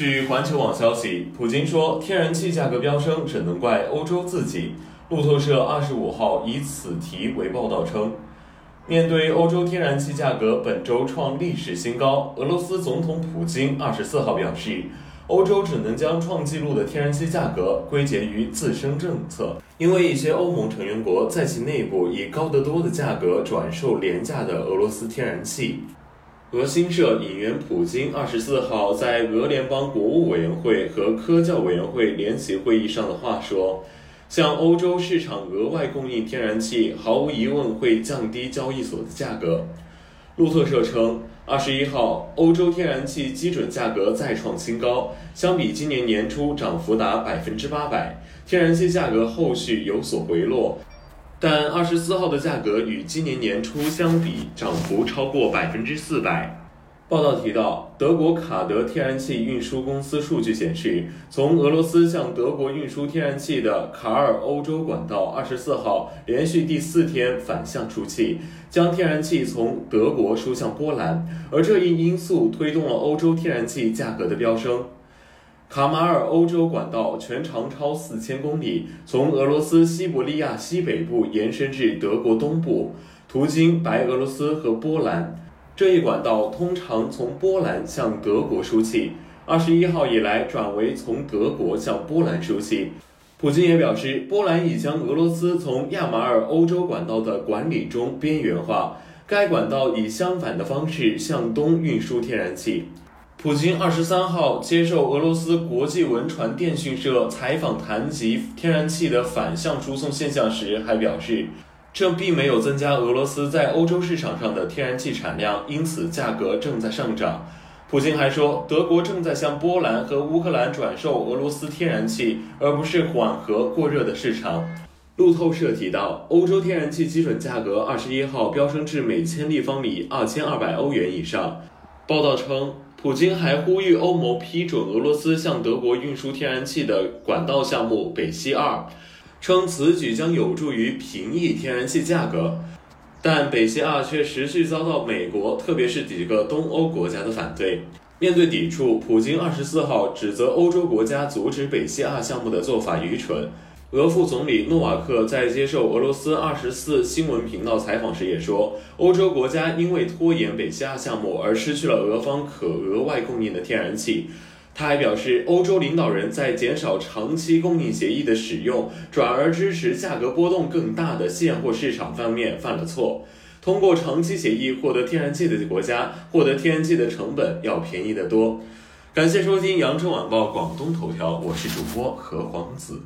据环球网消息，普京说天然气价格飙升只能怪欧洲自己。路透社二十五号以此题为报道称，面对欧洲天然气价格本周创历史新高，俄罗斯总统普京二十四号表示，欧洲只能将创纪录的天然气价格归结于自身政策，因为一些欧盟成员国在其内部以高得多的价格转售廉价的俄罗斯天然气。俄新社引援普京二十四号在俄联邦国务委员会和科教委员会联席会议上的话说：“向欧洲市场额外供应天然气，毫无疑问会降低交易所的价格。”路透社称，二十一号欧洲天然气基准价格再创新高，相比今年年初涨幅达百分之八百。天然气价格后续有所回落。但二十四号的价格与今年年初相比，涨幅超过百分之四百。报道提到，德国卡德天然气运输公司数据显示，从俄罗斯向德国运输天然气的卡尔欧洲管道，二十四号连续第四天反向出气，将天然气从德国输向波兰，而这一因素推动了欧洲天然气价格的飙升。卡马尔欧洲管道全长超四千公里，从俄罗斯西伯利亚西北部延伸至德国东部，途经白俄罗斯和波兰。这一管道通常从波兰向德国输气，二十一号以来转为从德国向波兰输气。普京也表示，波兰已将俄罗斯从亚马尔欧洲管道的管理中边缘化，该管道以相反的方式向东运输天然气。普京二十三号接受俄罗斯国际文传电讯社采访，谈及天然气的反向输送现象时，还表示，这并没有增加俄罗斯在欧洲市场上的天然气产量，因此价格正在上涨。普京还说，德国正在向波兰和乌克兰转售俄罗斯天然气，而不是缓和过热的市场。路透社提到，欧洲天然气基准价格二十一号飙升至每千立方米二千二百欧元以上。报道称。普京还呼吁欧盟批准俄罗斯向德国运输天然气的管道项目北溪二，称此举将有助于平抑天然气价格。但北溪二却持续遭到美国，特别是几个东欧国家的反对。面对抵触，普京二十四号指责欧洲国家阻止北溪二项目的做法愚蠢。俄副总理诺瓦克在接受俄罗斯二十四新闻频道采访时也说，欧洲国家因为拖延北溪二项目而失去了俄方可额外供应的天然气。他还表示，欧洲领导人在减少长期供应协议的使用，转而支持价格波动更大的现货市场方面犯了错。通过长期协议获得天然气的国家，获得天然气的成本要便宜得多。感谢收听羊城晚报广东头条，我是主播何黄子。